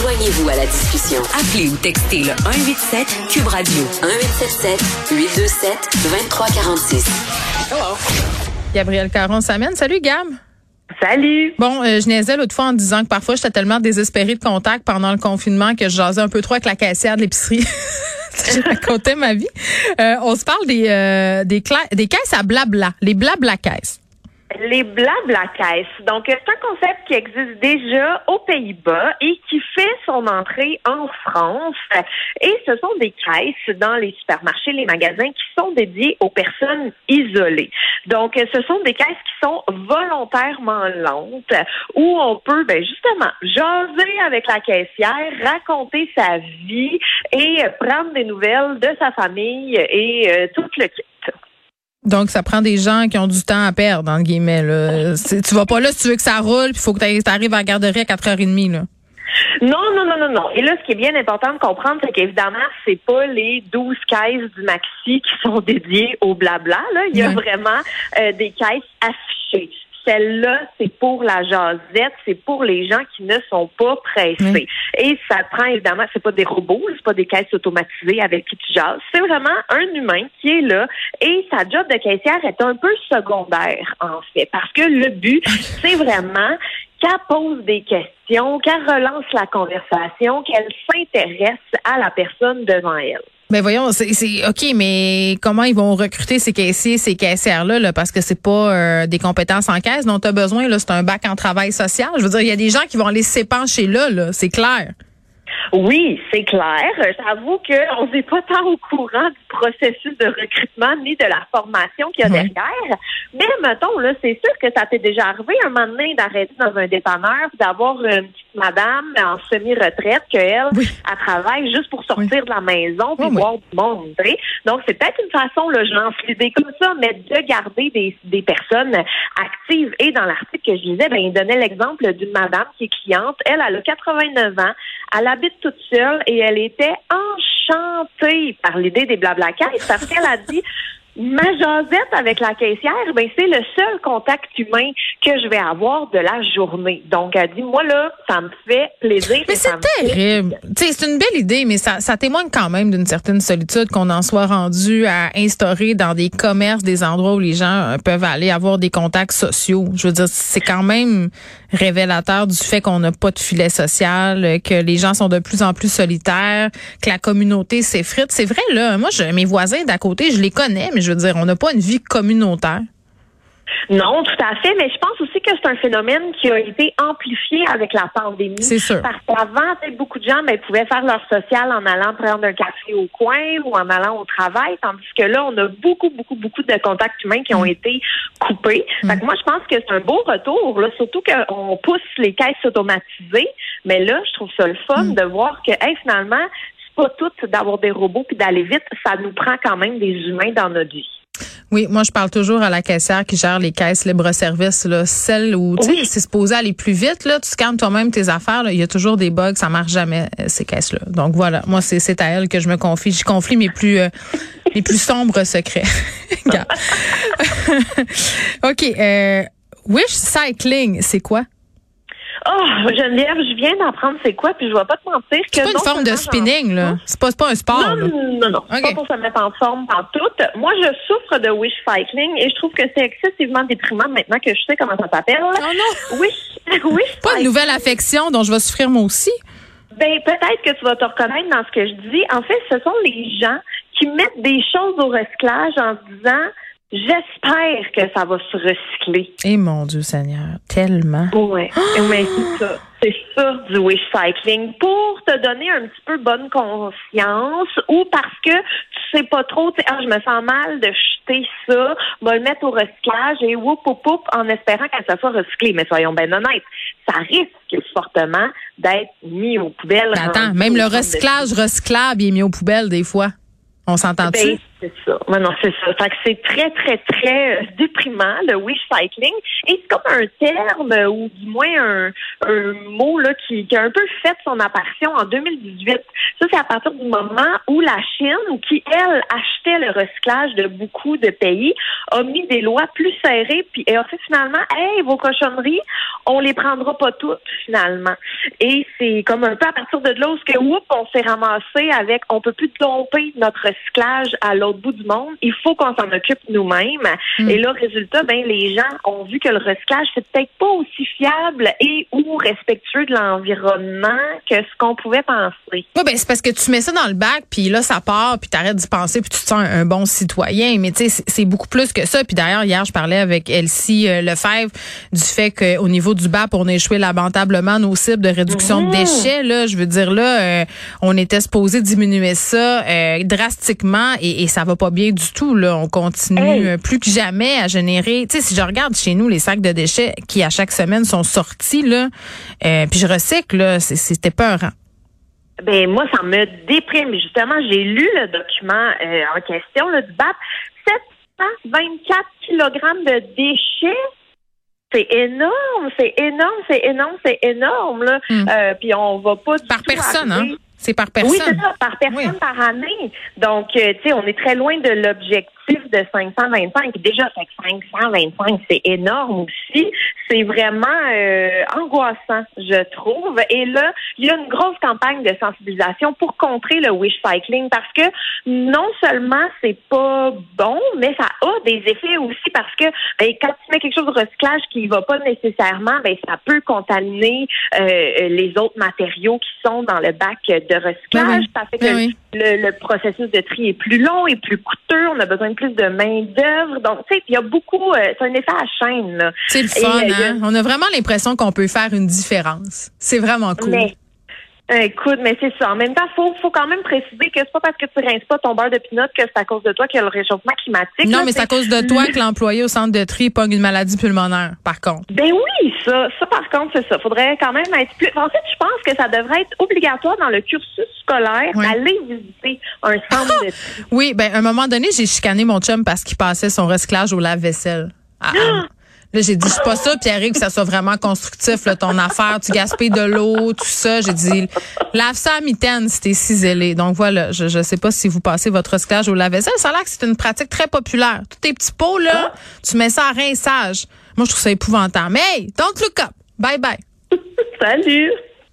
Joignez-vous à la discussion. Appelez ou textez le 187 Cube Radio 1877 827 2346. Hello. Gabriel Caron s'amène. Salut Gab. Salut. Bon, euh, je niaisais l'autre fois en disant que parfois j'étais tellement désespérée de contact pendant le confinement que je jasais un peu trop avec la caissière de l'épicerie. je racontais ma vie. Euh, on se parle des, euh, des, des caisses à blabla, les blabla caisses. Les blabla caisses. Donc, c'est un concept qui existe déjà aux Pays-Bas et qui fait son entrée en France. Et ce sont des caisses dans les supermarchés, les magasins qui sont dédiés aux personnes isolées. Donc, ce sont des caisses qui sont volontairement lentes où on peut, ben, justement, jaser avec la caissière, raconter sa vie et prendre des nouvelles de sa famille et euh, tout le kit. Donc, ça prend des gens qui ont du temps à perdre, entre guillemets. Là. Tu vas pas là si tu veux que ça roule, puis il faut que tu arrives à la garderie à 4h30. Là. Non, non, non, non, non. Et là, ce qui est bien important de comprendre, c'est qu'évidemment, c'est pas les 12 caisses du maxi qui sont dédiées au blabla. Là. Il y a vraiment euh, des caisses affichées. Celle-là, c'est pour la jasette, c'est pour les gens qui ne sont pas pressés. Et ça prend évidemment, c'est pas des robots, c'est pas des caisses automatisées avec qui tu jases. C'est vraiment un humain qui est là et sa job de caissière est un peu secondaire en fait, parce que le but, c'est vraiment qu'elle pose des questions, qu'elle relance la conversation, qu'elle s'intéresse à la personne devant elle. Mais voyons, c'est OK, mais comment ils vont recruter ces caissiers, ces caissières-là, là, parce que c'est pas euh, des compétences en caisse dont tu as besoin, là, c'est un bac en travail social. Je veux dire, il y a des gens qui vont aller s'épancher là, là, c'est clair. Oui, c'est clair. J'avoue qu'on n'est pas tant au courant du processus de recrutement ni de la formation qu'il y a derrière. Mais mettons, là, c'est sûr que ça t'est déjà arrivé un moment donné d'arrêter dans un dépanneur, d'avoir une petite madame en semi-retraite qu'elle, elle travaille juste pour sortir de la maison puis voir du monde. Donc, c'est peut-être une façon, là, je lance l'idée comme ça, mais de garder des, des personnes actives. Et dans l'article que je lisais, ben, il donnait l'exemple d'une madame qui est cliente. Elle, elle a 89 ans. Elle habite toute seule et elle était enchantée par l'idée des blabla parce qu'elle a dit Ma jasette avec la caissière, ben c'est le seul contact humain que je vais avoir de la journée. Donc, elle dit, moi là, ça me fait plaisir. Mais c'est terrible. C'est une belle idée, mais ça, ça témoigne quand même d'une certaine solitude qu'on en soit rendu à instaurer dans des commerces, des endroits où les gens euh, peuvent aller avoir des contacts sociaux. Je veux dire, c'est quand même révélateur du fait qu'on n'a pas de filet social, que les gens sont de plus en plus solitaires, que la communauté s'effrite. C'est vrai, là. Moi, je, mes voisins d'à côté, je les connais, mais je veux dire, on n'a pas une vie communautaire. Non, tout à fait, mais je pense aussi que c'est un phénomène qui a été amplifié avec la pandémie. C'est sûr. Parce qu'avant, beaucoup de gens ben, pouvaient faire leur social en allant prendre un café au coin ou en allant au travail, tandis que là, on a beaucoup, beaucoup, beaucoup de contacts humains qui ont mm. été coupés. Mm. Fait que moi, je pense que c'est un beau retour, là, surtout qu'on pousse les caisses automatisées. Mais là, je trouve ça le fun mm. de voir que, hey, finalement, pas tout d'avoir des robots puis d'aller vite. Ça nous prend quand même des humains dans notre vie. Oui, moi je parle toujours à la caissière qui gère les caisses libre-service, là, celle où tu sais c'est supposé aller plus vite là, tu scannes toi-même tes affaires, il y a toujours des bugs, ça marche jamais euh, ces caisses-là. Donc voilà, moi c'est c'est à elle que je me confie, je confie mes plus euh, les plus sombres secrets. OK, euh, Wish Cycling, c'est quoi? Oh, Geneviève, je viens d'apprendre c'est quoi, puis je vais pas te mentir que. C'est pas une forme de spinning, là. C'est pas, pas un sport. Non, non, non. C'est pas pour se mettre en forme en tout. Moi, je souffre de wish cycling et je trouve que c'est excessivement déprimant maintenant que je sais comment ça s'appelle. Oh non. Wish, wish Pas une nouvelle affection dont je vais souffrir moi aussi? Ben, peut-être que tu vas te reconnaître dans ce que je dis. En fait, ce sont les gens qui mettent des choses au recyclage en se disant, J'espère que ça va se recycler. Et eh, mon Dieu Seigneur, tellement. Oui, mais c'est ça. C'est ça du wish cycling pour te donner un petit peu bonne conscience ou parce que tu sais pas trop, tu ah, je me sens mal de jeter ça, va le mettre au recyclage et whoop, whoop, whoop, en espérant que ça soit recyclé. Mais soyons bien honnêtes, ça risque fortement d'être mis aux poubelles. Attends, même le recyclage recyclable est mis aux poubelles des fois. On s'entend-tu? Ben, C'est ça. non, c'est ça. Fait c'est très, très, très euh, déprimant, le wish cycling. Et c'est comme un terme, ou du moins un, mot là, qui, a un peu fait son apparition en 2018. Ça, c'est à partir du moment où la Chine, qui, elle, achetait le recyclage de beaucoup de pays, a mis des lois plus serrées, puis a fait finalement, hey, vos cochonneries, on les prendra pas toutes, finalement. Et c'est comme un peu à partir de là où que, oups, on s'est ramassé avec, on peut plus domper notre recyclage à l'autre bout du monde. Il faut qu'on s'en occupe nous-mêmes. Mm. Et là, résultat, ben, les gens ont vu que le recyclage, c'est peut-être pas aussi fiable et ou respectueux de l'environnement que ce qu'on pouvait penser. Oui, ben, c'est parce que tu mets ça dans le bac, puis là, ça part, puis t'arrêtes d'y penser, puis tu te sens un, bon citoyen. Mais tu sais, c'est beaucoup plus que ça. Puis d'ailleurs, hier, je parlais avec Elsie euh, Lefebvre du fait qu'au niveau du BAP, on échoué lamentablement nos cibles de réduction de mm-hmm. déchets. Là, je veux dire, là, euh, on était supposé diminuer ça euh, drastiquement et, et ça va pas bien du tout. Là, on continue euh, plus que jamais à générer. Tu sais, si je regarde chez nous les sacs de déchets qui à chaque semaine sont sortis là, euh, puis je recycle là, c'était peurant. Ben moi, ça me déprime. Justement, j'ai lu le document en question là, du BAP. 724 kg de déchets c'est énorme, c'est énorme, c'est énorme, c'est énorme. Là. Hmm. puis on va pas du par personne, hein? C'est par personne. Oui, c'est ça, par personne par année. Donc, tu sais, on est très loin de l'objectif de 525. Déjà, 525, c'est énorme aussi. C'est vraiment euh, angoissant, je trouve. Et là, il y a une grosse campagne de sensibilisation pour contrer le wish cycling parce que non seulement c'est pas bon, mais ça a des effets aussi parce que ben, quand tu mets quelque chose de recyclage qui va pas nécessairement, ben ça peut contaminer euh, les autres matériaux qui sont dans le bac de recyclage. Ça fait que le, le processus de tri est plus long et plus coûteux. On a besoin plus de main-d'œuvre. Donc, tu sais, il y a beaucoup, euh, c'est un effet à chaîne. C'est le fun, euh, hein? On a vraiment l'impression qu'on peut faire une différence. C'est vraiment cool. Écoute, mais c'est ça. En même temps, faut, faut quand même préciser que c'est pas parce que tu rinces pas ton beurre de pinot que c'est à cause de toi qu'il y a le réchauffement climatique. Non, mais c'est à cause de toi que l'employé au centre de tri pogne une maladie pulmonaire, par contre. Ben oui, ça, ça par contre, c'est ça. Faudrait quand même être plus. En fait, je pense que ça devrait être obligatoire dans le cursus scolaire d'aller visiter un centre de tri. Oui, ben à un moment donné, j'ai chicané mon chum parce qu'il passait son recyclage au lave-vaisselle. Ah, ah. Là, j'ai dit, je suis pas ça, Pierre, que ça soit vraiment constructif, là, ton affaire, tu gaspilles de l'eau, tout ça. J'ai dit, lave ça à mitaine si t'es ciselé. Donc voilà, je, je sais pas si vous passez votre recyclage au lave-vaisselle. Ça a l'air que c'est une pratique très populaire. Tous tes petits pots, là, tu mets ça à rinçage. Moi, je trouve ça épouvantable. Mais hey, don't look up. Bye bye. Salut.